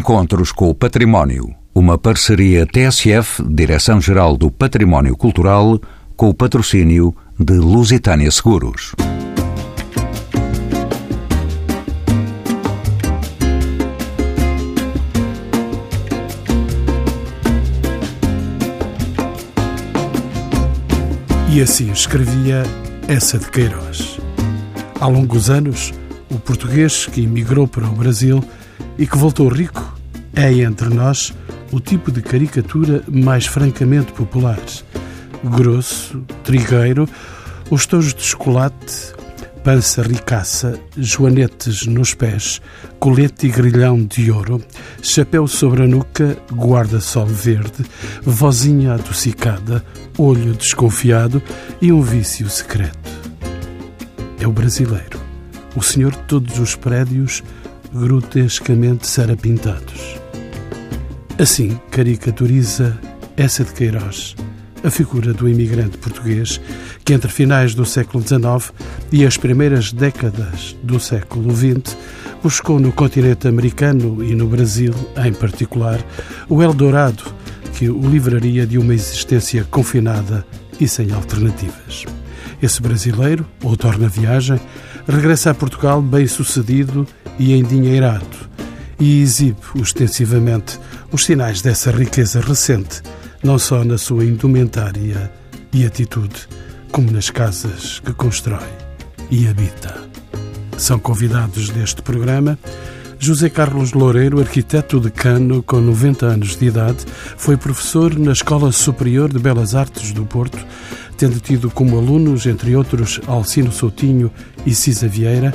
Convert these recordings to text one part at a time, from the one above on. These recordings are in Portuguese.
Encontros com o Património. Uma parceria TSF, Direção-Geral do Património Cultural, com o patrocínio de Lusitânia Seguros. E assim escrevia essa de Queiroz. Há longos anos, o português que emigrou para o Brasil e que voltou rico é entre nós o tipo de caricatura mais francamente popular. Grosso, trigueiro, os tojos de chocolate, pança ricaça, joanetes nos pés, colete e grilhão de ouro, chapéu sobre a nuca, guarda-sol verde, vozinha adocicada, olho desconfiado e um vício secreto. É o brasileiro, o senhor de todos os prédios grotescamente sarapintados. Assim caricaturiza essa de Queiroz, a figura do imigrante português que entre finais do século XIX e as primeiras décadas do século XX buscou no continente americano e no Brasil, em particular, o Eldorado que o livraria de uma existência confinada e sem alternativas. Esse brasileiro, ou torna viagem, regressa a Portugal bem sucedido e endinheirado e exibe ostensivamente os sinais dessa riqueza recente, não só na sua indumentária e atitude, como nas casas que constrói e habita. São convidados deste programa José Carlos Loureiro, arquiteto decano com 90 anos de idade, foi professor na Escola Superior de Belas Artes do Porto, tendo tido como alunos, entre outros, Alcino Soutinho e Cisa Vieira,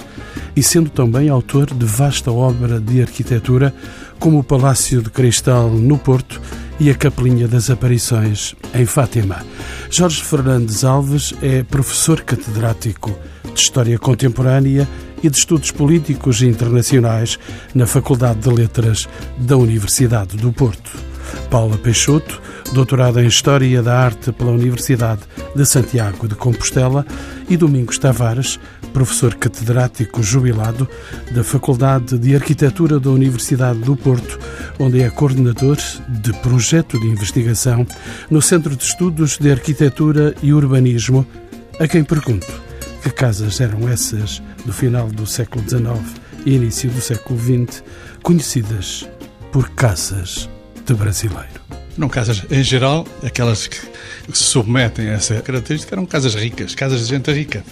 e sendo também autor de vasta obra de arquitetura, como o Palácio de Cristal no Porto e a Capelinha das Aparições em Fátima. Jorge Fernandes Alves é professor catedrático de História Contemporânea e de Estudos Políticos e Internacionais na Faculdade de Letras da Universidade do Porto. Paula Peixoto, doutorada em História da Arte pela Universidade de Santiago de Compostela, e Domingos Tavares, professor catedrático jubilado da Faculdade de Arquitetura da Universidade do Porto, onde é coordenador de projeto de investigação no Centro de Estudos de Arquitetura e Urbanismo, a quem pergunto que casas eram essas do final do século XIX e início do século XX, conhecidas por casas de brasileiro. Não casas, em geral, aquelas que se submetem a essa característica eram casas ricas, casas de gente rica.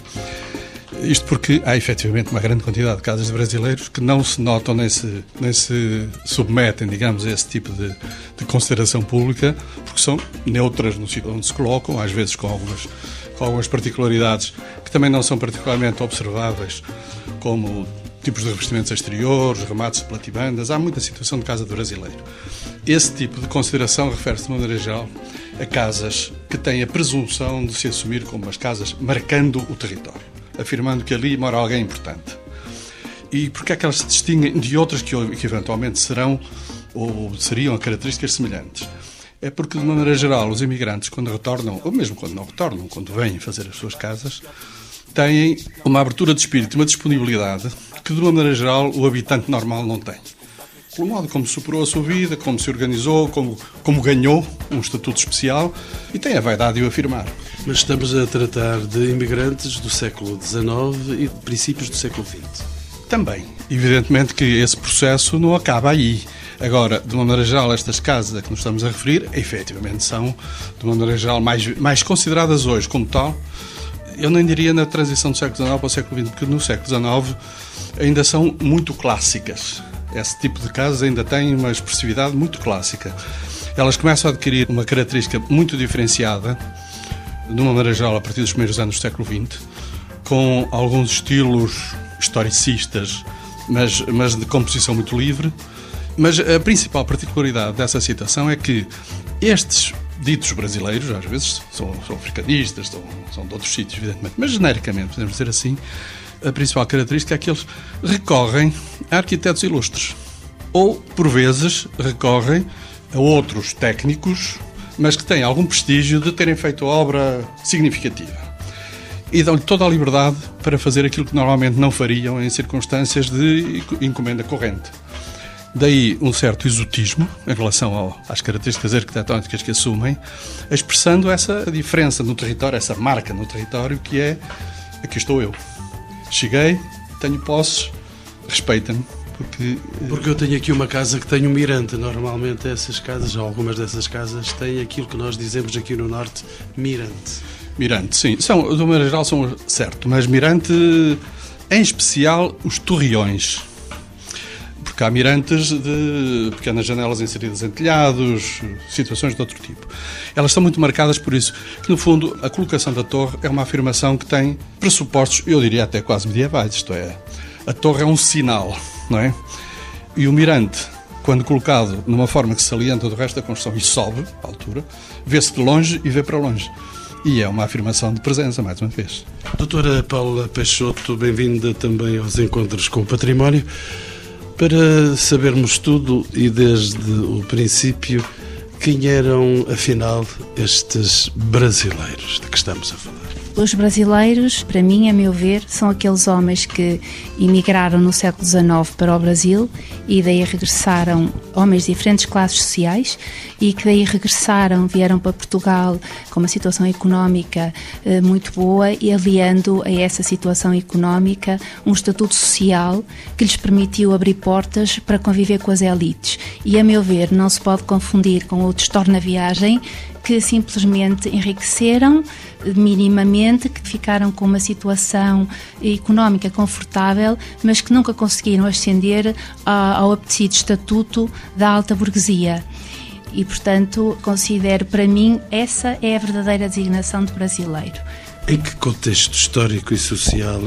Isto porque há efetivamente uma grande quantidade de casas de brasileiros que não se notam nem se, nem se submetem, digamos, a esse tipo de, de consideração pública, porque são neutras no sítio onde se colocam, às vezes com algumas, com algumas particularidades que também não são particularmente observáveis, como tipos de revestimentos exteriores, remates de platibandas, há muita situação de casa de brasileiro. Esse tipo de consideração refere-se, de maneira geral, a casas que têm a presunção de se assumir como as casas marcando o território, afirmando que ali mora alguém importante. E porque é que elas se distinguem de outras que, que eventualmente serão ou seriam características semelhantes? É porque, de maneira geral, os imigrantes, quando retornam, ou mesmo quando não retornam, quando vêm fazer as suas casas, têm uma abertura de espírito, uma disponibilidade que, de uma maneira geral, o habitante normal não tem. Pelo modo como superou a sua vida, como se organizou, como, como ganhou um estatuto especial e tem a vaidade de o afirmar. Mas estamos a tratar de imigrantes do século XIX e de princípios do século XX. Também. Evidentemente que esse processo não acaba aí. Agora, de uma maneira geral, estas casas a que nos estamos a referir, efetivamente são, de uma maneira geral, mais, mais consideradas hoje como tal. Eu nem diria na transição do século XIX para o século XX, porque no século XIX ainda são muito clássicas. Esse tipo de casas ainda tem uma expressividade muito clássica. Elas começam a adquirir uma característica muito diferenciada, de uma maneira geral, a partir dos primeiros anos do século XX, com alguns estilos historicistas, mas, mas de composição muito livre. Mas a principal particularidade dessa situação é que estes ditos brasileiros, às vezes são, são africanistas, são, são de outros sítios, evidentemente, mas genericamente, podemos dizer assim, a principal característica é que eles recorrem a arquitetos ilustres. Ou, por vezes, recorrem a outros técnicos, mas que têm algum prestígio de terem feito obra significativa. E dão-lhe toda a liberdade para fazer aquilo que normalmente não fariam em circunstâncias de encomenda corrente. Daí um certo exotismo em relação ao, às características arquitetónicas que assumem, expressando essa diferença no território, essa marca no território que é aqui estou eu. Cheguei, tenho posses, respeita-me. Porque, porque eu tenho aqui uma casa que tem um mirante. Normalmente essas casas, algumas dessas casas, têm aquilo que nós dizemos aqui no Norte, mirante. Mirante, sim. São, de uma maneira geral, são certo. Mas mirante, em especial, os torreões porque há mirantes de pequenas janelas inseridas em telhados, situações de outro tipo. Elas estão muito marcadas por isso, que no fundo a colocação da torre é uma afirmação que tem pressupostos, eu diria até quase medievais, isto é, a torre é um sinal, não é? E o mirante, quando colocado numa forma que se salienta do resto da construção e sobe à altura, vê-se de longe e vê para longe. E é uma afirmação de presença, mais uma vez. Doutora Paula Peixoto, bem-vinda também aos Encontros com o Património. Para sabermos tudo e desde o princípio, quem eram, afinal, estes brasileiros de que estamos a falar? Os brasileiros, para mim, a meu ver, são aqueles homens que emigraram no século XIX para o Brasil e daí regressaram, homens de diferentes classes sociais, e que daí regressaram, vieram para Portugal com uma situação económica eh, muito boa e aliando a essa situação económica um estatuto social que lhes permitiu abrir portas para conviver com as elites. E, a meu ver, não se pode confundir com outros torna-viagem que simplesmente enriqueceram minimamente, que ficaram com uma situação económica confortável, mas que nunca conseguiram ascender ao apetecido estatuto da alta burguesia. E, portanto, considero para mim essa é a verdadeira designação de brasileiro. Em que contexto histórico e social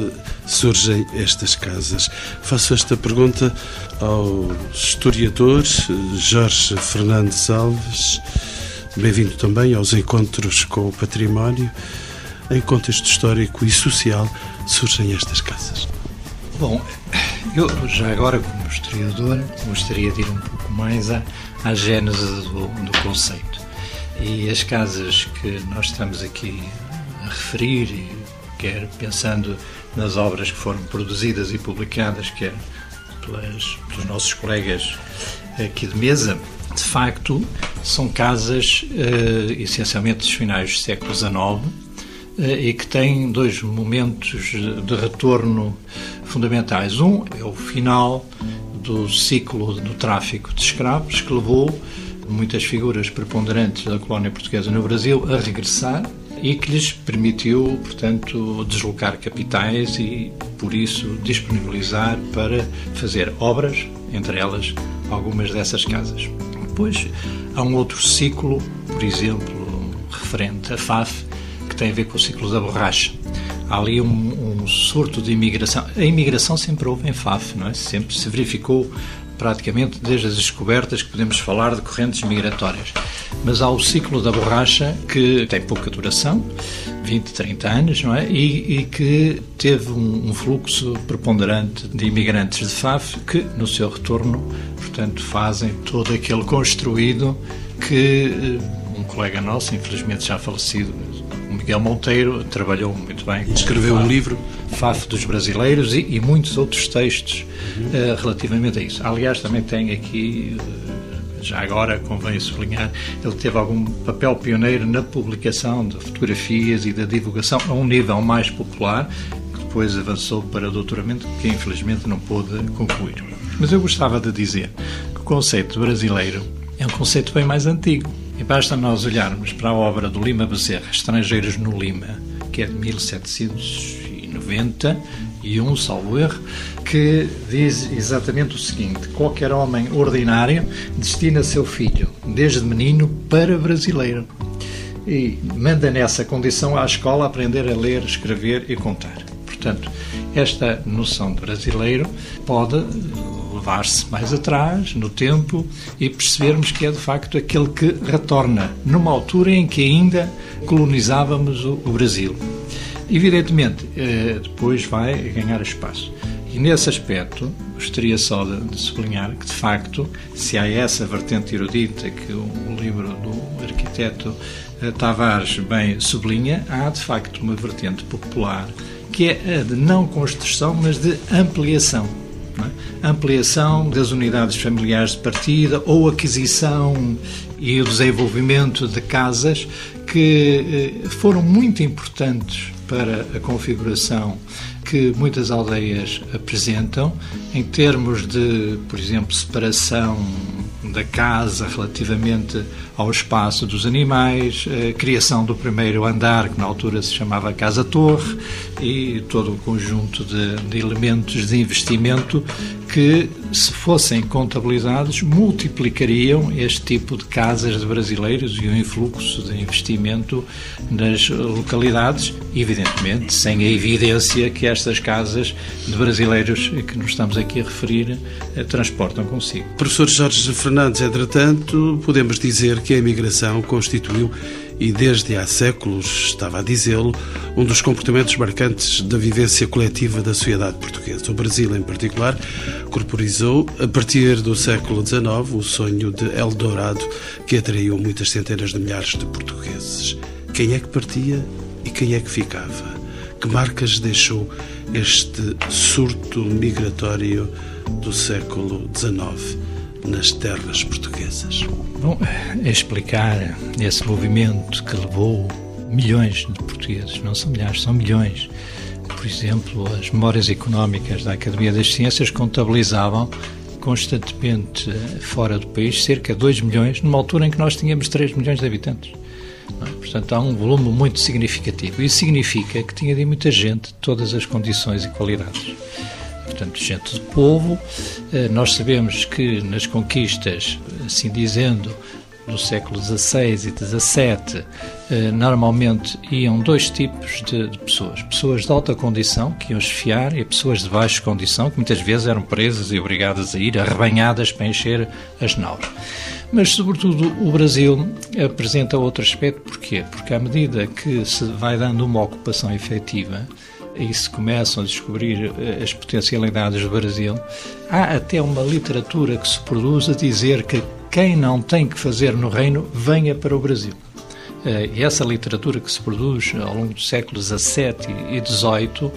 surgem estas casas? Faço esta pergunta ao historiador Jorge Fernandes Alves Bem-vindo também aos encontros com o património. Em contexto histórico e social surgem estas casas. Bom, eu já agora, como historiador, gostaria de ir um pouco mais à, à gênese do, do conceito. E as casas que nós estamos aqui a referir, quer pensando nas obras que foram produzidas e publicadas, quer pelas, pelos nossos colegas aqui de mesa, de facto, são casas uh, essencialmente dos finais do século XIX uh, e que têm dois momentos de retorno fundamentais. Um é o final do ciclo do tráfico de escravos, que levou muitas figuras preponderantes da colónia portuguesa no Brasil a regressar e que lhes permitiu, portanto, deslocar capitais e, por isso, disponibilizar para fazer obras, entre elas algumas dessas casas. Depois há um outro ciclo, por exemplo, referente à FAF, que tem a ver com o ciclo da borracha. Há ali um, um surto de imigração. A imigração sempre houve em FAF, não é? Sempre se verificou praticamente desde as descobertas que podemos falar de correntes migratórias. Mas há o ciclo da borracha que tem pouca duração, 20, 30 anos, não é? E, e que teve um, um, fluxo preponderante de imigrantes de FAF que, no seu retorno, portanto, fazem todo aquele construído que eh, um colega nosso, infelizmente já falecido, o Miguel Monteiro, trabalhou muito bem. Escreveu um livro. FAF dos Brasileiros e, e muitos outros textos uhum. uh, relativamente a isso. Aliás, também tem aqui. Já agora convém sublinhar, ele teve algum papel pioneiro na publicação de fotografias e da divulgação a um nível mais popular, que depois avançou para doutoramento, que infelizmente não pôde concluir. Mas eu gostava de dizer que o conceito brasileiro é um conceito bem mais antigo. E basta nós olharmos para a obra do Lima Bezerra, Estrangeiros no Lima, que é de 1791, salvo erro, que diz exatamente o seguinte: qualquer homem ordinário destina seu filho, desde menino, para brasileiro. E manda nessa condição à escola aprender a ler, escrever e contar. Portanto, esta noção de brasileiro pode levar-se mais atrás no tempo e percebermos que é de facto aquele que retorna numa altura em que ainda colonizávamos o, Brasil. Evidentemente, eh, depois vai ganhar espaço. E nesse aspecto, gostaria só de, de, sublinhar que, de facto, se há essa vertente erudita que o, o livro do arquiteto eh, Tavares bem sublinha, há de facto uma vertente popular que é a de não construção, mas de ampliação É? Ampliação das unidades familiares de partida ou aquisição e o desenvolvimento de casas que eh, foram muito importantes para a configuração que muitas aldeias apresentam em termos de, por exemplo, separação da casa relativamente ao espaço dos animais, a criação do primeiro andar, que na altura se chamava Casa-Torre, e todo o conjunto de, de elementos de investimento que, se fossem contabilizados, multiplicariam este tipo de casas de brasileiros e o influxo de investimento nas localidades, evidentemente, sem a evidência que estas casas de brasileiros que nos estamos aqui a referir eh, transportam consigo. Professor Jorge Fernandes, entretanto, podemos dizer que a imigração constituiu e desde há séculos, estava a dizê-lo, um dos comportamentos marcantes da vivência coletiva da sociedade portuguesa. O Brasil, em particular, corporizou, a partir do século XIX, o sonho de Eldorado que atraiu muitas centenas de milhares de portugueses. Quem é que partia e quem é que ficava? Que marcas deixou este surto migratório do século XIX? nas terras portuguesas. Bom, é explicar esse movimento que levou milhões de portugueses, não são milhares, são milhões. Por exemplo, as memórias económicas da Academia das Ciências contabilizavam constantemente eh, fora do país cerca de 2 milhões, numa altura em que nós tínhamos 3 milhões de habitantes. É? Portanto, há um volume muito significativo. Isso significa que tinha de muita gente de todas as condições e qualidades portanto, gente de povo. Eh, nós sabemos que nas conquistas, assim dizendo, do século XVI e XVII, eh, normalmente iam dois tipos de, de, pessoas. Pessoas de alta condição, que iam esfiar, e pessoas de baixa condição, que muitas vezes eram presas e obrigadas a ir arrebanhadas para encher as naus. Mas, sobretudo, o Brasil apresenta outro aspecto. Porquê? Porque à medida que se vai dando uma ocupação efetiva, e se começam a descobrir eh, as potencialidades do Brasil, há até uma literatura que se produz a dizer que quem não tem que fazer no reino venha para o Brasil. Eh, e essa literatura que se produz ao longo dos séculos XVII e XVIII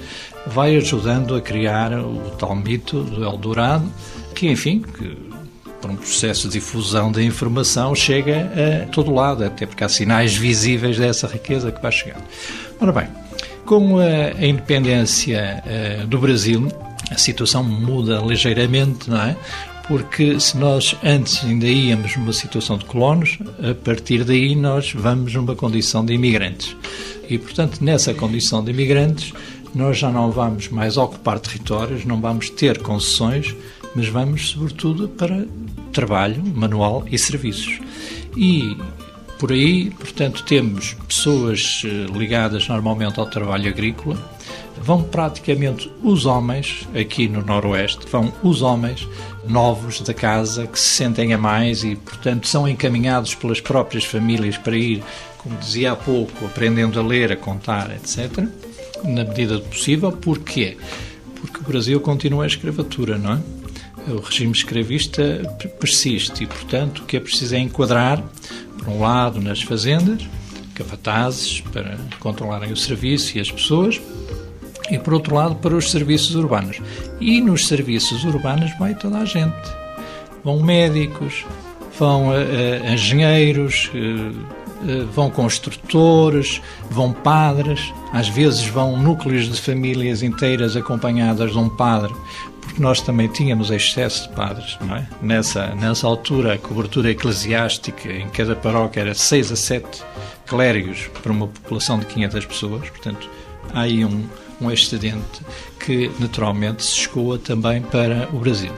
vai ajudando a criar o tal mito do Eldorado, que, enfim, que, por um processo de difusão da informação, chega a todo lado, até porque há sinais visíveis dessa riqueza que vai chegando. Ora bem, com a, independência uh, do Brasil, a situação muda ligeiramente, não é? Porque se nós antes ainda íamos numa situação de colonos, a partir daí nós vamos numa condição de imigrantes. E, portanto, nessa condição de imigrantes, nós já não vamos mais ocupar territórios, não vamos ter concessões, mas vamos, sobretudo, para trabalho manual e serviços. E por aí, portanto, temos pessoas eh, ligadas normalmente ao trabalho agrícola, vão praticamente os homens, aqui no Noroeste, vão os homens novos da casa que se sentem a mais e, portanto, são encaminhados pelas próprias famílias para ir, como dizia há pouco, aprendendo a ler, a contar, etc., na medida do possível. Porquê? Porque o Brasil continua a escravatura, não é? O regime escravista persiste e, portanto, o que é preciso é enquadrar por um lado, nas fazendas, capatazes para controlarem o serviço e as pessoas, e por outro lado, para os serviços urbanos. E nos serviços urbanos vai toda a gente. Vão médicos, vão uh, engenheiros, uh, vão construtores, vão padres, às vezes vão núcleos de famílias inteiras acompanhadas de um padre porque nós também tínhamos excesso de padres, não é? Nessa, nessa altura, a cobertura eclesiástica em cada paróquia era 6 a 7 clérigos para uma população de 500 pessoas, portanto, há aí um, um excedente que naturalmente se escoa também para o Brasil.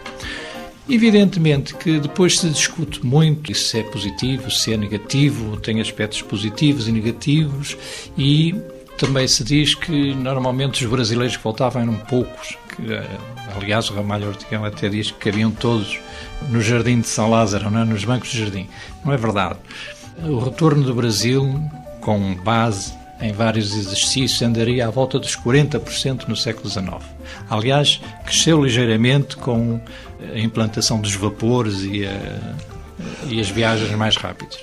Evidentemente que depois se discute muito se é positivo, se é negativo, tem aspectos positivos e negativos, e também se diz que normalmente os brasileiros que voltavam eram poucos, que, eh, aliás o Ramalho Ortigão até diz que cabiam todos no Jardim de São Lázaro, não é? nos bancos de jardim. Não é verdade. O retorno do Brasil, com base em vários exercícios, andaria à volta dos 40% no século XIX. Aliás, cresceu ligeiramente com a implantação dos vapores e, a, e as viagens mais rápidas.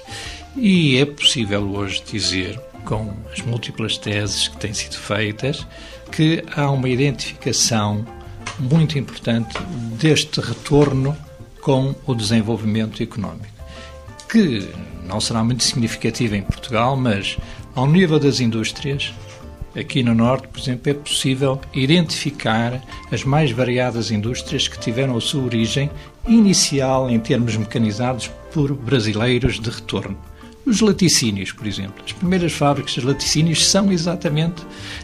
E é possível hoje dizer com as múltiplas teses que têm sido feitas, que há uma identificação muito importante deste retorno com o desenvolvimento económico, que não será muito significativo em Portugal, mas ao nível das indústrias, aqui no Norte, por exemplo, é possível identificar as mais variadas indústrias que tiveram a sua origem inicial em termos mecanizados por brasileiros de retorno. Os laticínios, por exemplo. As primeiras fábricas de laticínios são exatamente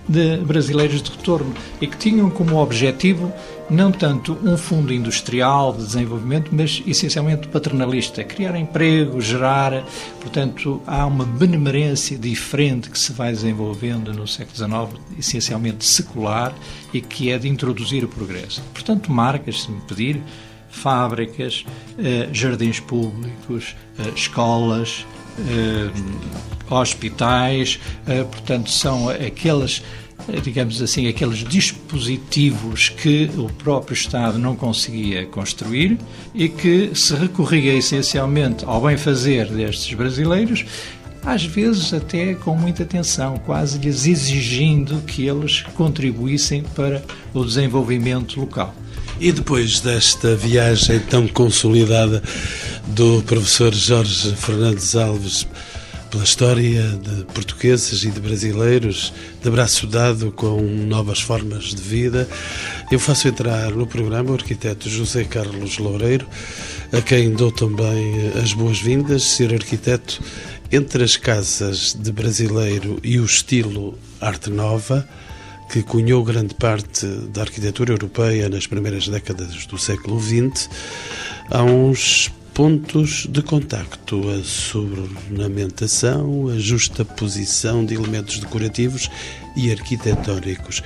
de brasileiros de retorno e que tinham como objetivo não tanto um fundo industrial de desenvolvimento, mas essencialmente paternalista, criar emprego, gerar, portanto, há uma benemerência diferente que se vai desenvolvendo no século XIX, essencialmente secular, e que é de introduzir o progresso. Portanto, marcas, se me pedir, fábricas, eh, jardins públicos, eh, escolas, hospitais, eh, portanto, são aqueles eh, digamos assim, aqueles dispositivos que o próprio Estado não conseguia construir e que se recorria essencialmente ao bem-fazer destes brasileiros, às vezes até com muita atenção, quase lhes exigindo que eles contribuíssem para o desenvolvimento local. E depois desta viagem tão consolidada do professor Jorge Fernandes Alves pela história de portugueses e de brasileiros, de braço dado com novas formas de vida, eu faço entrar no programa o arquiteto José Carlos Loureiro, a quem dou também as boas-vindas, ser arquiteto entre as casas de brasileiro e o estilo arte nova que cunhou grande parte da arquitetura europeia nas primeiras décadas do século XX, há uns pontos de contacto, a sobreornamentação, a justa posição de elementos decorativos e arquitetónicos.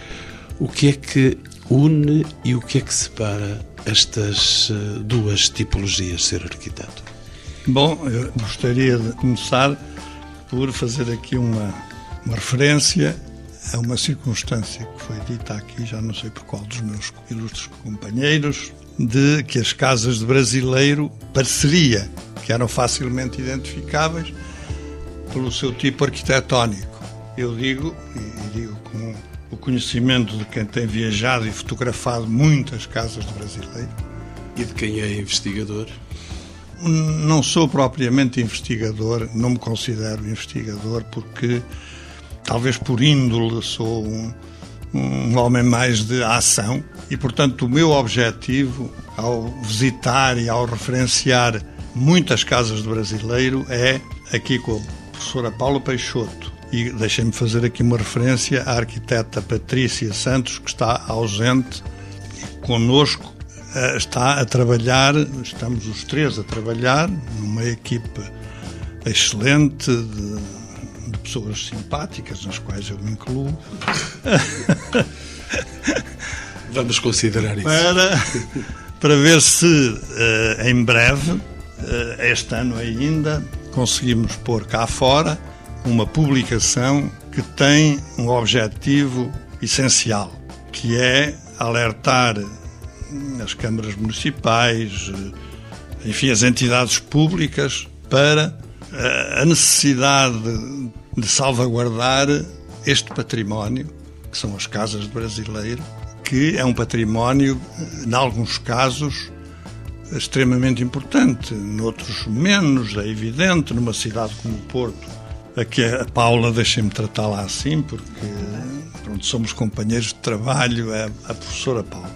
O que é que une e o que é que separa estas eh, duas tipologias de ser arquiteto? Bom, eu gostaria de começar por fazer aqui uma, uma referência a uma circunstância que foi dita aqui, já não sei por qual dos meus ilustres companheiros, de que as casas de brasileiro pareceria que eram facilmente identificáveis pelo seu tipo arquitetónico. Eu digo, e digo com o conhecimento de quem tem viajado e fotografado muitas casas de brasileiro. E de quem é investigador? Não sou propriamente investigador, não me considero investigador, porque talvez por índole sou um, um homem mais de ação e, portanto, o meu objetivo ao visitar e ao referenciar muitas casas de brasileiro é aqui com a professora Paula Peixoto. E deixem-me fazer aqui uma referência à arquiteta Patrícia Santos, que está ausente conosco, eh, está a trabalhar, estamos os três a trabalhar numa equipe excelente de pessoas simpáticas, nas quais eu me incluo. Vamos considerar isso. Para, para ver se uh, em breve, uh, este ano ainda, conseguimos pôr cá fora uma publicação que tem um objetivo essencial, que é alertar as câmaras municipais, eh, enfim, as entidades públicas para a necessidade de salvaguardar este património, que são as casas de brasileiro, que é um património, em alguns casos, extremamente importante, noutros menos, é evidente, numa cidade como o Porto. Aqui a Paula, deixem-me tratá-la assim, porque pronto, somos companheiros de trabalho, é a professora Paula.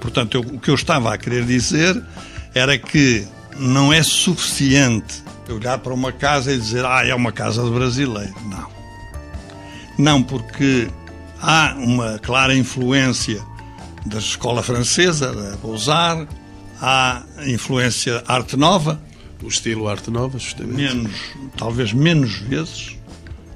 Portanto, eu, o que eu estava a querer dizer era que não é suficiente olhar para uma casa e dizer, ah, é uma casa de brasileiro. Não. Não, porque há uma clara influência da escola francesa, da Beaux-Arts, há influência arte nova. O estilo arte nova, justamente. Menos, talvez menos vezes,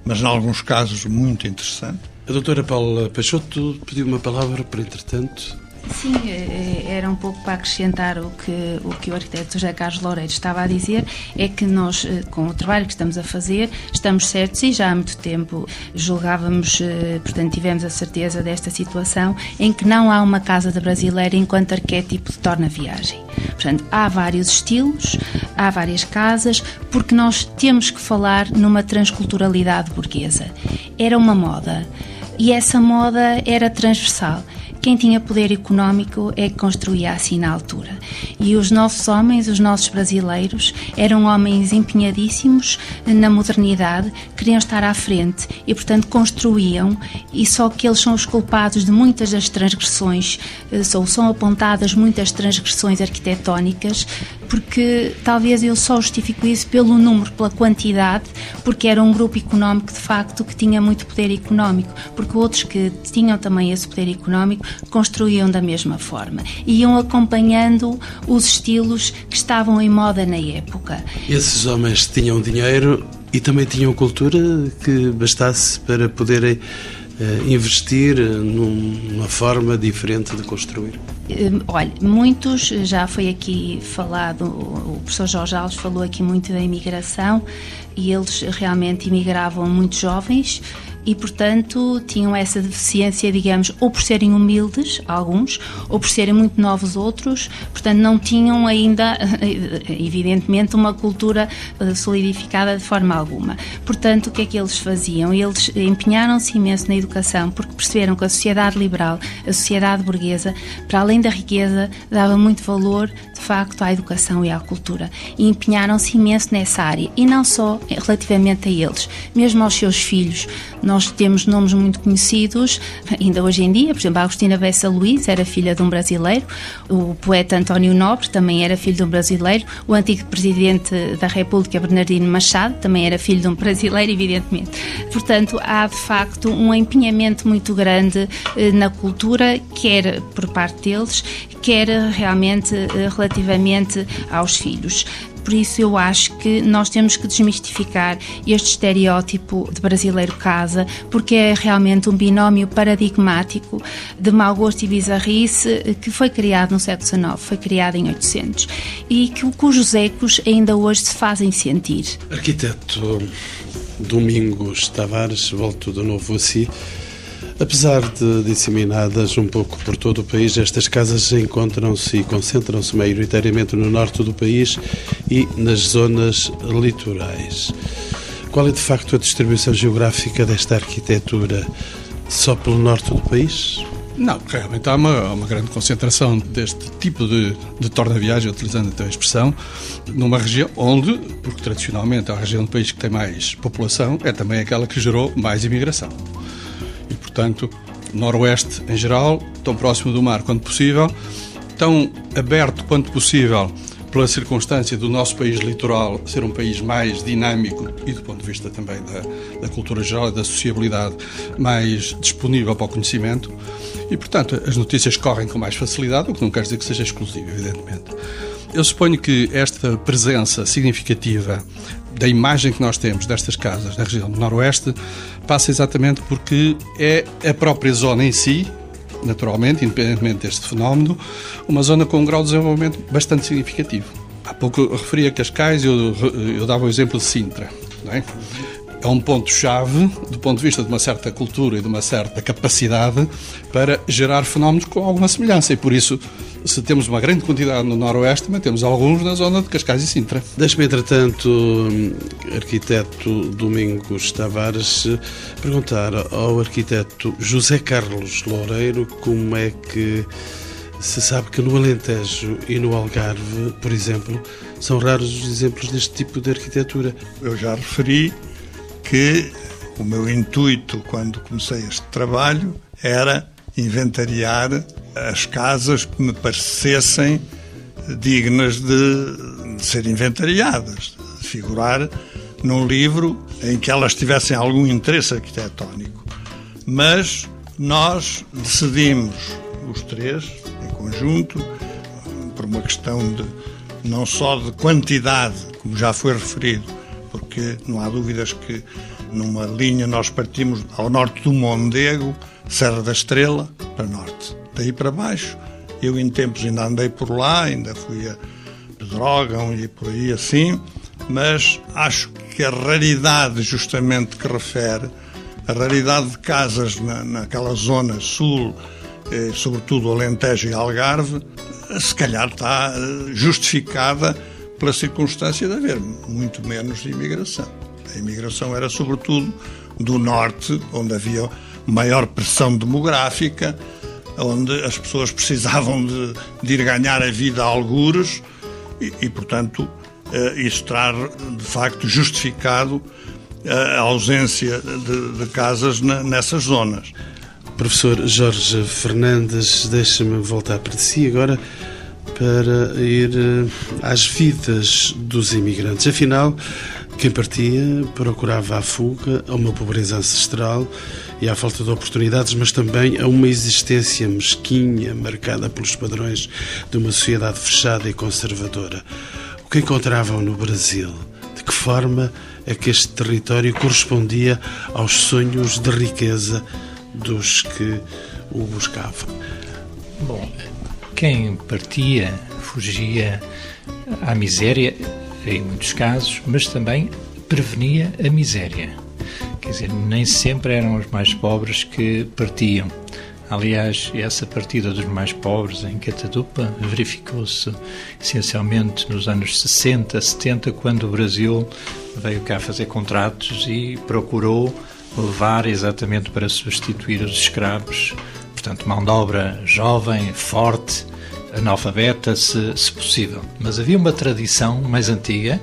mas em alguns casos muito interessante. A doutora Paula Peixoto pediu uma palavra para, entretanto, Sim, é, é, era um pouco para acrescentar o que o, que o arquiteto José Carlos Loureiro estava a dizer, é que nós, eh, com o trabalho que estamos a fazer, estamos certos e já há muito tempo julgávamos, eh, portanto, tivemos a certeza desta situação, em que não há uma casa da brasileira enquanto arquétipo de torna-viagem. Portanto, há vários estilos, há várias casas, porque nós temos que falar numa transculturalidade burguesa. Era uma moda e essa moda era transversal quem tinha poder económico é que construía assim na altura. E os nossos homens, os nossos brasileiros, eram homens empenhadíssimos na modernidade, queriam estar à frente e, portanto, construíam, e só que eles são os culpados de muitas das transgressões, eh, ou são apontadas muitas transgressões arquitetónicas, porque talvez eu só justifico isso pelo número, pela quantidade, porque era um grupo económico de facto que tinha muito poder económico, porque outros que tinham também esse poder económico construíam da mesma forma, iam acompanhando os estilos que estavam em moda na época. Esses homens tinham dinheiro e também tinham cultura que bastasse para poderem eh, investir numa forma diferente de construir? Eh, olha, muitos, já foi aqui falado, o professor Jorge Alves falou aqui muito da imigração e eles realmente imigravam muito jovens e, portanto, tinham essa deficiência, digamos, ou por serem humildes, alguns, ou por serem muito novos, outros, portanto, não tinham ainda, evidentemente, uma cultura solidificada de forma alguma. Portanto, o que é que eles faziam? Eles empenharam-se imenso na educação, porque perceberam que a sociedade liberal, a sociedade burguesa, para além da riqueza, dava muito valor, de facto, à educação e à cultura. E empenharam-se imenso nessa área. E não só relativamente a eles, mesmo aos seus filhos. Nós temos nomes muito conhecidos, ainda hoje em dia, por exemplo, a Agostina Bessa Luiz era filha de um brasileiro, o poeta António Nobre também era filho de um brasileiro, o antigo presidente da República, Bernardino Machado, também era filho de um brasileiro, evidentemente. Portanto, há de facto um empenhamento muito grande eh, na cultura, quer por parte deles, quer realmente eh, relativamente aos filhos. Por isso eu acho que nós temos que desmistificar este estereótipo de brasileiro casa, porque é realmente um binómio paradigmático de mau gosto e bizarrice que foi criado no século XIX, foi criado em 800 e que, cujos ecos ainda hoje se fazem sentir. Arquiteto Domingos Tavares, volto de novo a si. Apesar de disseminadas um pouco por todo o país, estas casas encontram-se e concentram-se maioritariamente no norte do país e nas zonas litorais. Qual é de facto a distribuição geográfica desta arquitetura? Só pelo norte do país? Não, realmente há uma, uma grande concentração deste tipo de, de torna-viagem, utilizando então a expressão, numa região onde, porque tradicionalmente a região do país que tem mais população é também aquela que gerou mais imigração portanto, noroeste em geral, tão próximo do mar quanto possível, tão aberto quanto possível pela circunstância do nosso país litoral ser um país mais dinâmico e do ponto de vista também da, da cultura geral e da sociabilidade mais disponível para o conhecimento e, portanto, as notícias correm com mais facilidade, o que não quer dizer que seja exclusivo, evidentemente. Eu suponho que esta presença significativa da imagem que nós temos destas casas na região do Noroeste passa exatamente porque é a própria zona em si, naturalmente, independentemente deste fenómeno, uma zona com um grau de desenvolvimento bastante significativo. Há pouco eu referia Cascais, eu, eu dava o exemplo de Sintra. Não é? É um ponto-chave do ponto de vista de uma certa cultura e de uma certa capacidade para gerar fenómenos com alguma semelhança. E por isso se temos uma grande quantidade no Noroeste, mas temos alguns na zona de Cascais e Sintra. Deixe-me, entretanto, arquiteto Domingos Tavares, perguntar ao arquiteto José Carlos Loureiro como é que se sabe que no Alentejo e no Algarve, por exemplo, são raros os exemplos deste tipo de arquitetura. Eu já referi que o meu intuito quando comecei este trabalho era inventariar as casas que me parecessem dignas de, de ser inventariadas, de figurar num livro em que elas tivessem algum interesse arquitetónico. Mas nós decidimos, os três, em conjunto, por uma questão de não só de quantidade, como já foi referido, porque não há dúvidas que numa linha nós partimos ao norte do Mondego, Serra da Estrela, para norte. Daí para baixo, eu em tempos ainda andei por lá, ainda fui a Pedrógão e por aí assim, mas acho que a raridade justamente que refere, a raridade de casas na, naquela zona sul, eh, sobretudo Alentejo e Algarve, se calhar está eh, justificada pela circunstância de haver muito menos imigração. A imigração era sobretudo do norte, onde havia maior pressão demográfica, onde as pessoas precisavam de, de ir ganhar a vida a algures e, e portanto, eh, isso terá de facto justificado a ausência de, de casas nessas zonas. Professor Jorge Fernandes, deixa-me voltar para si agora para ir eh, às vidas dos imigrantes. Afinal, quem partia procurava a fuga a uma pobreza ancestral e à falta de oportunidades, mas também a uma existência mesquinha, marcada pelos padrões de uma sociedade fechada e conservadora. O que encontravam no Brasil? De que forma é que este território correspondia aos sonhos de riqueza dos que o buscavam? Bom, quem partia fugia à miséria, em muitos casos, mas também prevenia a miséria. Quer dizer, nem sempre eram os mais pobres que partiam. Aliás, essa partida dos mais pobres em Catadupa verificou-se essencialmente nos anos 60, 70, quando o Brasil veio cá fazer contratos e procurou levar exatamente para substituir os escravos portanto, mão de obra jovem, forte, analfabeta, se, se possível. Mas havia uma tradição mais antiga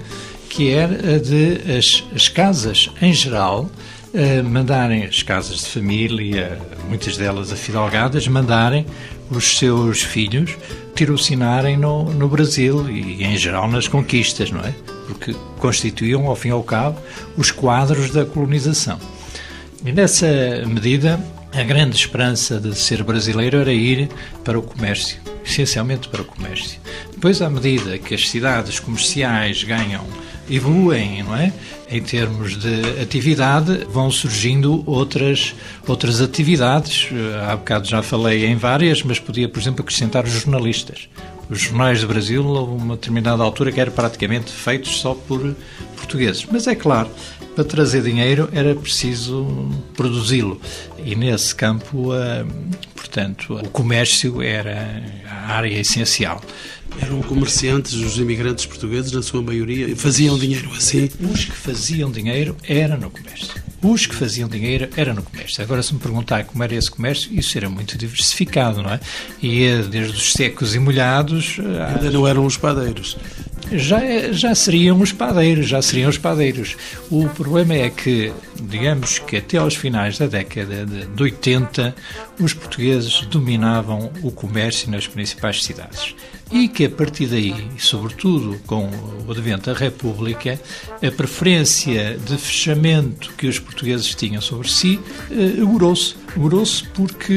que era de as, as casas, em geral, eh, mandarem as casas de família, muitas delas afidalgadas, mandarem os seus filhos tirocinarem no, no Brasil e, em geral, nas conquistas, não é? Porque constituíam, ao fim e ao cabo, os quadros da colonização. E nessa medida, a grande esperança de ser brasileiro era ir para o comércio, essencialmente para o comércio. Depois, à medida que as cidades comerciais ganham, evoluem, não é? Em termos de atividade, vão surgindo outras, outras atividades. Há bocado já falei em várias, mas podia, por exemplo, acrescentar os jornalistas. Os jornais do Brasil, a uma determinada altura, que eram praticamente feitos só por portugueses. Mas é claro, para trazer dinheiro era preciso produzi-lo. E nesse campo, eh, portanto, o comércio era a área essencial. Eram comerciantes, os imigrantes portugueses, na sua maioria, faziam dinheiro assim? Os que faziam dinheiro era no comércio. Os que faziam dinheiro era no comércio. Agora, se me perguntar como era esse comércio, isso era muito diversificado, não é? E desde os secos e molhados. Ainda não eram os padeiros já, já seriam os padeiros, já seriam os padeiros. O problema é que, digamos que até aos finais da década de 80, os portugueses dominavam o comércio nas principais cidades. E que a partir daí, sobretudo com o advento da República, a preferência de fechamento que os portugueses tinham sobre si eh, agorou-se. Agorou-se porque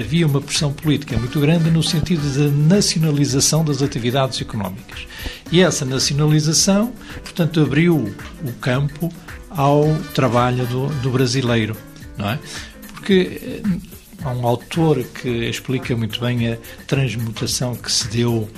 havia uma pressão política muito grande no sentido da nacionalização das atividades económicas. E essa nacionalização, portanto, abriu o campo ao trabalho do, do brasileiro, não é? Porque eh, há um autor que explica muito bem a transmutação que se deu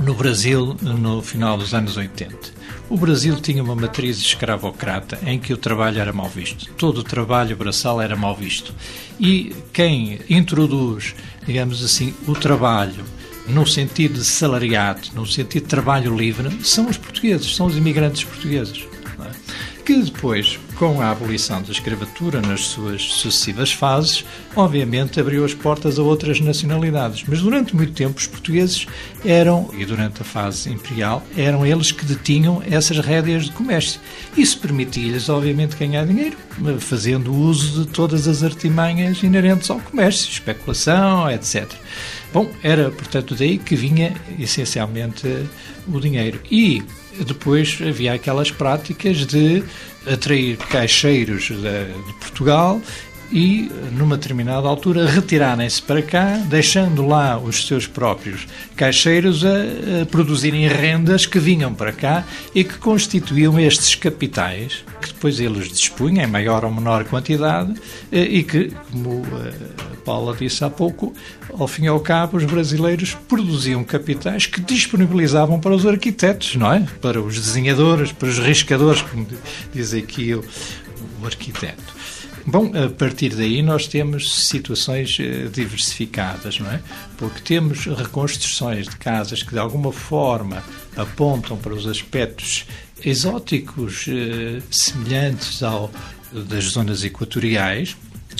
no Brasil no final dos anos 80. O Brasil tinha uma matriz escravocrata em que o trabalho era mal visto. Todo o trabalho braçal era mal visto. E quem introduz, digamos assim, o trabalho no sentido de salariado, no sentido de trabalho livre, são os portugueses, são os imigrantes portugueses. Que depois, com a abolição da escravatura nas suas sucessivas fases, obviamente abriu as portas a outras nacionalidades. Mas durante muito tempo os portugueses eram, e durante a fase imperial, eram eles que detinham essas rédeas de comércio. Isso permitia-lhes, obviamente, ganhar dinheiro, fazendo uso de todas as artimanhas inerentes ao comércio, especulação, etc. Bom, era portanto daí que vinha essencialmente o dinheiro. E depois havia aquelas práticas de atrair caixeiros de, de Portugal e, numa determinada altura, retirarem-se para cá, deixando lá os seus próprios caixeiros a, a, produzirem rendas que vinham para cá e que constituíam estes capitais, que depois eles dispunham em maior ou menor quantidade eh, e que, como a eh, Paula disse há pouco, ao fim e ao cabo, os brasileiros produziam capitais que disponibilizavam para os arquitetos, não é? Para os desenhadores, para os riscadores, como diz aqui o, o arquiteto. Bom, a partir daí nós temos situações eh, diversificadas, não é? Porque temos reconstruções de casas que de alguma forma apontam para os aspectos exóticos eh, semelhantes ao das zonas equatoriais,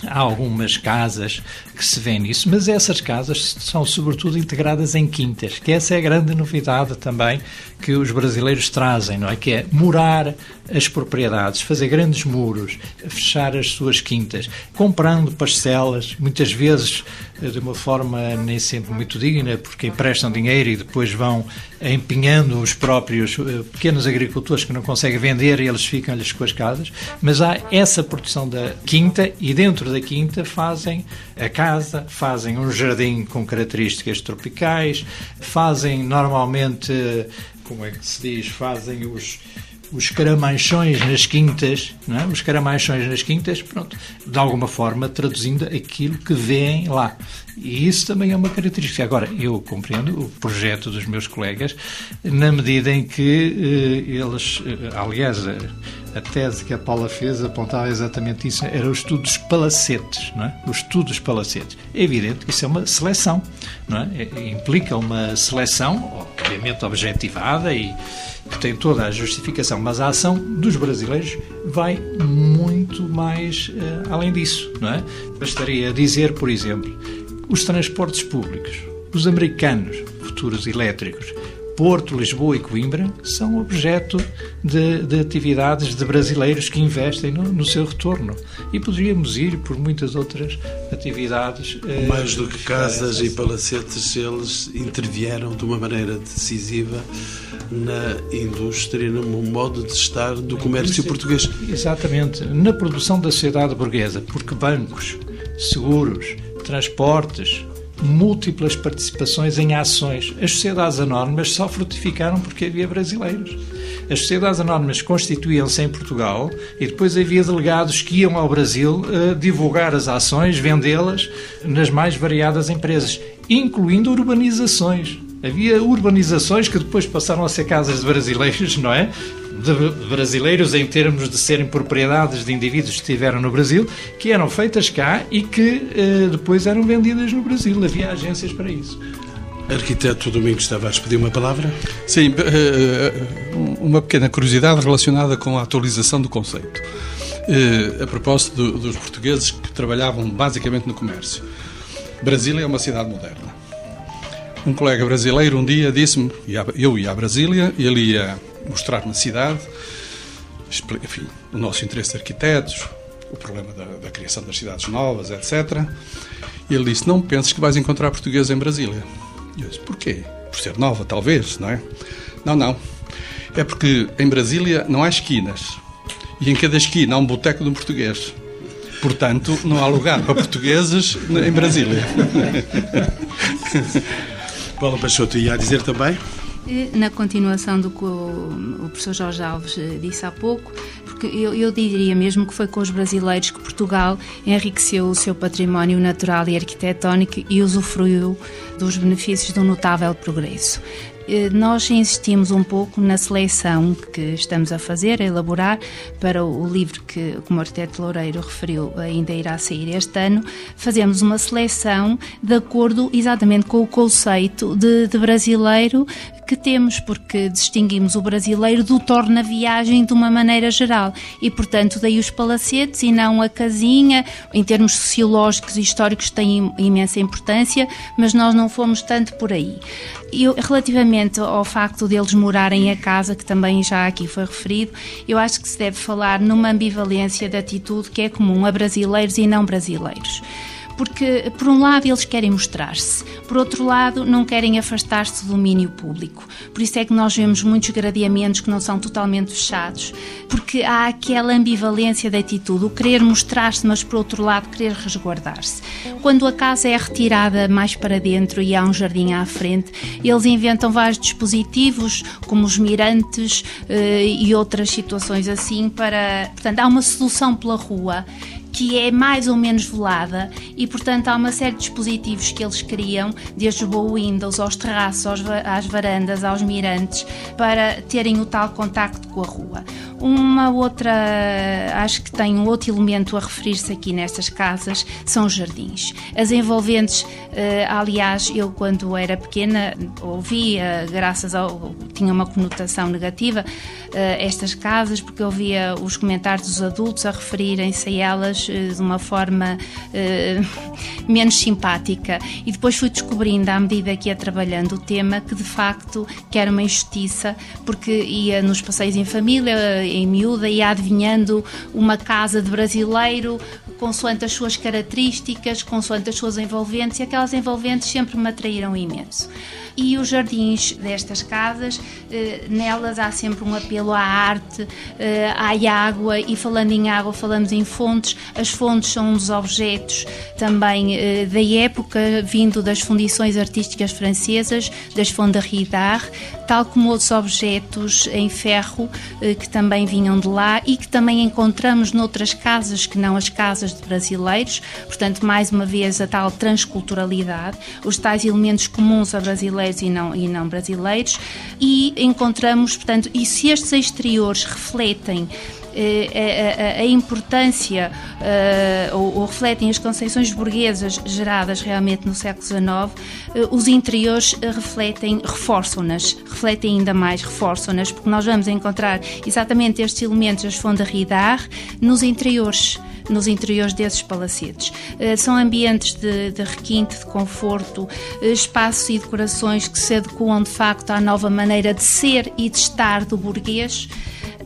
há algumas casas que se vê nisso, mas essas casas são sobretudo integradas em quintas, que essa é a grande novidade também que os brasileiros trazem, não é? Que é morar as propriedades, fazer grandes muros, fechar as suas quintas, comprando parcelas, muitas vezes eh, de uma forma nem sempre muito digna, porque emprestam dinheiro e depois vão empenhando os próprios eh, pequenos agricultores que não conseguem vender e eles ficam-lhes com as casas, mas há essa produção da quinta e dentro da quinta fazem a casa, fazem um jardim com características tropicais, fazem normalmente, como é que se diz, fazem os os caramanchões nas quintas, não é? os caramanchões nas quintas, pronto, de alguma forma traduzindo aquilo que vêem lá. E isso também é uma característica. Agora, eu compreendo o projeto dos meus colegas na medida em que eh, eles, eh, aliás, a, a, tese que a Paula fez apontava exatamente isso, era o estudo dos palacetes, não é? O estudo dos palacetes. É evidente que isso é uma seleção, não é? é implica uma seleção, obviamente objetivada e tem toda a justificação, mas a ação dos brasileiros vai muito mais uh, além disso, não é? Bastaria dizer, por exemplo, os transportes públicos, os americanos, futuros elétricos, Porto, Lisboa e Coimbra são objeto de, de atividades de brasileiros que investem no, no, seu retorno. E poderíamos ir por muitas outras atividades. Eh, Mais do que casas e palacetes, eles intervieram de uma maneira decisiva na indústria, no modo de estar do comércio português. Exatamente, na produção da sociedade burguesa, porque bancos, seguros, transportes, múltiplas participações em ações. As sociedades anónimas só frutificaram porque havia brasileiros. As sociedades anónimas constituíam-se em Portugal e depois havia delegados que iam ao Brasil uh, divulgar as ações, vendê-las nas mais variadas empresas, incluindo urbanizações. Havia urbanizações que depois passaram a ser casas de brasileiros, não é? de brasileiros em termos de serem propriedades de indivíduos que estiveram no Brasil, que eram feitas cá e que eh, depois eram vendidas no Brasil. Havia agências para isso. Arquiteto Domingos Tavares pediu uma palavra? Sim, eh, uma pequena curiosidade relacionada com a atualização do conceito. Eh, a propósito dos portugueses que trabalhavam basicamente no comércio. Brasília é uma cidade moderna. Um colega brasileiro um dia disse-me, eu ia a Brasília, ele ia mostrar na cidade, enfim, o nosso interesse de arquitetos, o problema da, da, criação das cidades novas, etc. E ele disse: Não penses que vais encontrar português em Brasília. Eu disse: Porquê? Por ser nova, talvez, não é? Não, não. É porque em Brasília não há esquinas. E em cada esquina há um boteco de um português. Portanto, não há lugar para portugueses em Brasília. Paulo Peixoto ia dizer também? Na continuação do que o professor Jorge Alves eh, disse há pouco, porque eu, eu, diria mesmo que foi com os brasileiros que Portugal enriqueceu o seu património natural e arquitetónico e usufruiu dos benefícios de um notável progresso. Eh, nós insistimos um pouco na seleção que estamos a fazer, a elaborar, para o livro que, como o arquiteto Loureiro referiu, ainda irá sair este ano. Fazemos uma seleção de acordo exatamente com o conceito de, de brasileiro que temos, porque distinguimos o brasileiro do torna-viagem de uma maneira geral. E, portanto, daí os palacetes e não a casinha, em termos sociológicos e históricos, tem imensa importância, mas nós não fomos tanto por aí. Eu, relativamente ao facto deles morarem a casa, que também já aqui foi referido, eu acho que se deve falar numa ambivalência de atitude que é comum a brasileiros e não brasileiros porque, por um lado, eles querem mostrar-se, por outro lado, não querem afastar-se do domínio público. Por isso é que nós vemos muitos gradeamentos que não são totalmente fechados, porque há aquela ambivalência de atitude, o querer mostrar-se, mas, por outro lado, querer resguardar-se. Quando a casa é retirada mais para dentro e há um jardim à frente, eles inventam vários dispositivos, como os mirantes eh, e outras situações assim, para. Portanto, há uma solução pela rua que é mais ou menos velada e, portanto, há uma série de dispositivos que eles criam, desde o windows aos terraços, aos, às varandas, aos mirantes, para terem o tal contacto com a rua. Uma outra, acho que tem um outro elemento a referir-se aqui nestas casas, são os jardins. As envolventes, eh, aliás, eu quando era pequena ouvia, graças ao. tinha uma conotação negativa, estas casas, porque eu via os comentários dos adultos a referirem-se a elas de uma forma menos simpática. E depois fui descobrindo, à medida que ia trabalhando o tema, que de facto que era uma injustiça, porque ia nos passeios em família, em miúda, ia adivinhando uma casa de brasileiro, consoante as suas características, consoante as suas envolventes, e aquelas envolventes sempre me atraíram imenso e os jardins destas casas, eh, nelas há sempre um apelo à arte, eh, à água, e falando em água, falamos em fontes. As fontes são um dos objetos também eh, da época, vindo das fundições artísticas francesas, das Fonderies d'Art, tal como outros objetos em ferro que também vinham de lá e que também encontramos noutras casas que não as casas de brasileiros. Portanto, mais uma vez, a tal transculturalidade, os tais elementos comuns a brasileiros brasileiros e não, e não brasileiros, e encontramos, portanto, e se estes exteriores refletem eh, a, a, a, importância uh, ou, ou, refletem as concepções burguesas geradas realmente no século XIX, uh, os interiores refletem, reforçam-nas, refletem ainda mais, reforçam-nas, porque nós vamos encontrar exatamente estes elementos das fonderies d'art nos interiores nos interiores desses palacetes. Eh, são ambientes de, de requinte, de conforto, eh, espaços e decorações que se adequam de facto à nova maneira de ser e de estar do burguês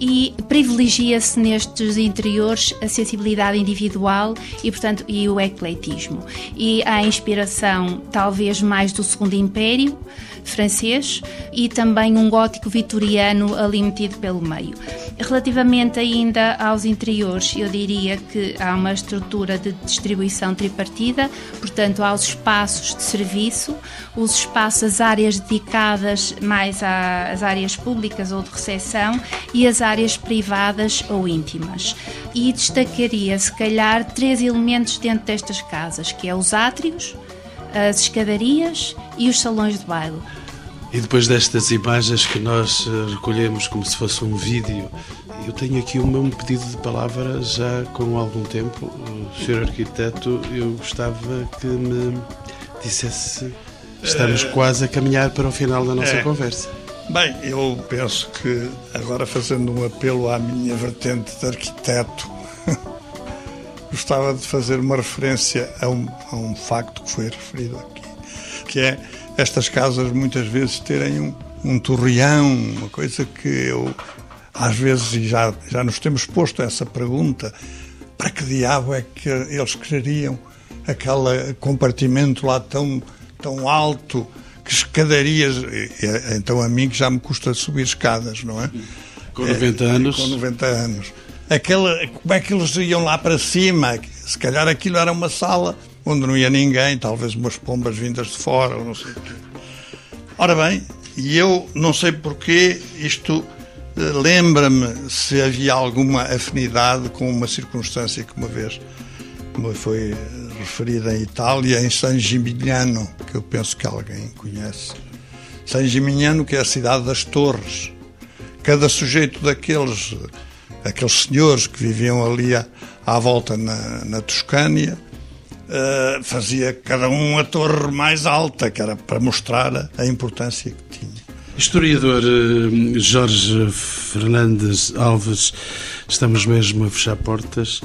e privilegia-se nestes interiores a sensibilidade individual e, portanto, e o ecletismo. E a inspiração, talvez mais do Segundo Império francês e também um gótico vitoriano ali metido pelo meio. Relativamente ainda aos interiores, eu diria que há uma estrutura de distribuição tripartida, portanto, há os espaços de serviço, os espaços, as áreas dedicadas mais às áreas públicas ou de recepção e as áreas privadas ou íntimas. E destacaria, se calhar, três elementos dentro destas casas, que é os átrios, as escadarias e os salões de baile. E depois destas imagens que nós eh, recolhemos como se fosse um vídeo, eu tenho aqui o meu pedido de palavra já com algum tempo. Sr. Arquiteto, eu gostava que me dissesse. Estamos é... quase a caminhar para o final da nossa é... conversa. Bem, eu penso que agora fazendo um apelo à minha vertente de arquiteto, gostava de fazer uma referência a um, a um facto que foi referido aqui, que é estas casas muitas vezes terem um, um torreão, uma coisa que eu, às vezes, já, já nos temos posto essa pergunta: para que diabo é que eles queriam aquele compartimento lá tão, tão alto? Que escadarias. Então, a mim que já me custa subir escadas, não é? Com 90 é, anos. Com 90 anos. Aquela, como é que eles iam lá para cima? Se calhar aquilo era uma sala onde não ia ninguém, talvez umas pombas vindas de fora, ou não sei o quê. Ora bem, e eu não sei porquê, isto eh, lembra-me se havia alguma afinidade com uma circunstância que uma vez me foi referida em Itália, em San Gimignano, que eu penso que alguém conhece. San Gimignano, que é a cidade das torres. Cada sujeito daqueles, aqueles senhores que viviam ali à, à volta na, na Toscânia, uh, fazia cada um a torre mais alta, que era para mostrar a importância que tinha. Historiador eh, Jorge Fernandes Alves, estamos mesmo a fechar portas.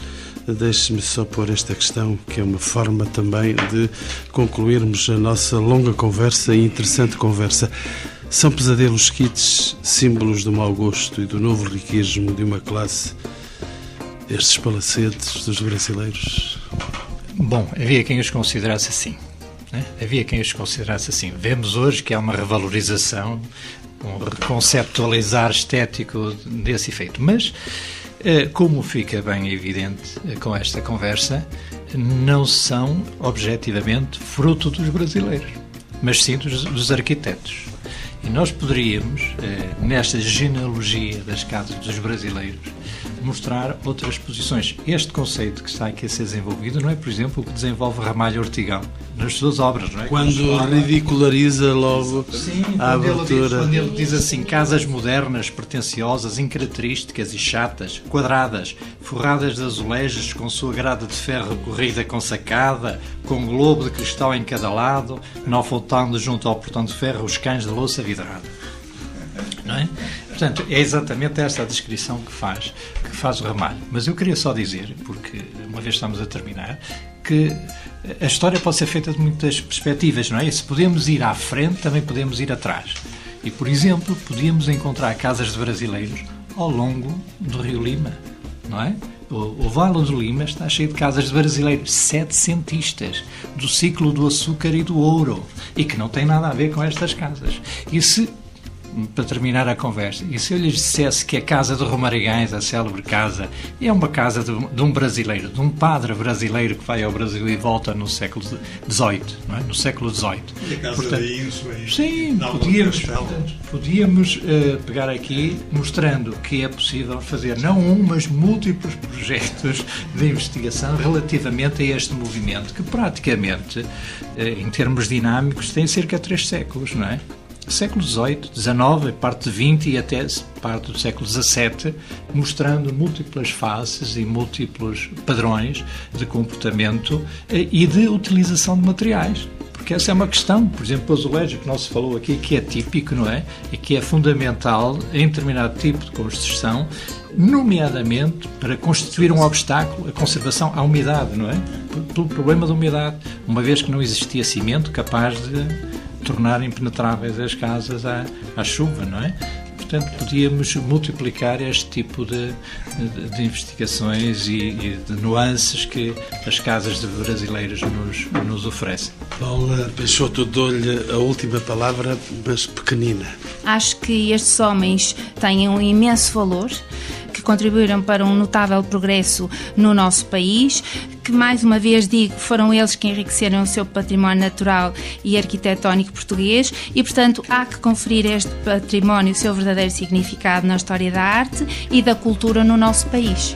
Deixe-me só pôr esta questão, que é uma forma também de concluirmos a nossa longa conversa e interessante conversa. São pesadelos kits, símbolos do mau gosto e do novo riquismo de uma classe, estes palacetes dos brasileiros? Bom, havia quem os considerasse assim. Né? Havia quem os considerasse assim. Vemos hoje que há uma revalorização, um reconceptualizar estético desse efeito. Mas, eh, como fica bem evidente eh, com esta conversa, não são objetivamente fruto dos brasileiros, mas sim dos, dos arquitetos. E nós poderíamos, eh, nesta genealogia das casas dos brasileiros, mostrar outras posições. Este conceito que está aqui a ser desenvolvido não é, por exemplo, o que desenvolve Ramalho Ortigão nas suas obras, não é? Quando ridiculariza logo Sim, a quando abertura. Ele diz, quando ele diz assim, casas modernas, pretenciosas, incaracterísticas e chatas, quadradas, forradas de azulejos, com sua grada de ferro corrida com sacada, com um globo de cristal em cada lado, não faltando junto ao portão de ferro os cães de louça vidrada. Não é? Portanto, é exatamente esta a descrição que faz, que faz o Ramalho. Mas eu queria só dizer, porque uma vez estamos a terminar, que a história pode ser feita de muitas perspectivas, não é? E se podemos ir à frente, também podemos ir atrás. E, por exemplo, podíamos encontrar casas de brasileiros ao longo do Rio Lima, não é? O, o Vale do Lima está cheio de casas de brasileiros setecentistas, do ciclo do açúcar e do ouro, e que não tem nada a ver com estas casas. E se para terminar a conversa, e se eu lhes dissesse que a casa de Romarigães, a célebre casa, é uma casa de, de, um brasileiro, de um padre brasileiro que vai ao Brasil e volta no século XVIII, não é? No século XVIII. E a casa portanto, de Insua, Sim, podíamos, portanto, podíamos uh, pegar aqui mostrando que é possível fazer não um, mas múltiplos projetos de investigação relativamente a este movimento, que praticamente, uh, em termos dinâmicos, tem cerca de três séculos, não é? Século XVIII, XIX, parte XX e até parte do século XVII, mostrando múltiplas faces e múltiplos padrões de comportamento eh, e de utilização de materiais. Porque essa é uma questão, por exemplo, o azulejo que não se falou aqui, que é típico, não é? E que é fundamental em determinado tipo de construção, nomeadamente para constituir um obstáculo à conservação à umidade, não é? Pelo problema da umidade, uma vez que não existia cimento capaz de tornar impenetráveis as casas à, à chuva, não é? Portanto, podíamos multiplicar este tipo de, de, de investigações e, e, de nuances que as casas de brasileiros nos, nos oferecem. Paula Peixoto, dou-lhe a última palavra, mas pequenina. Acho que estes homens têm um imenso valor contribuíram para um notável progresso no nosso país, que mais uma vez digo, foram eles que enriqueceram o seu património natural e arquitetónico português e, portanto, há que conferir este património o seu verdadeiro significado na história da arte e da cultura no nosso país.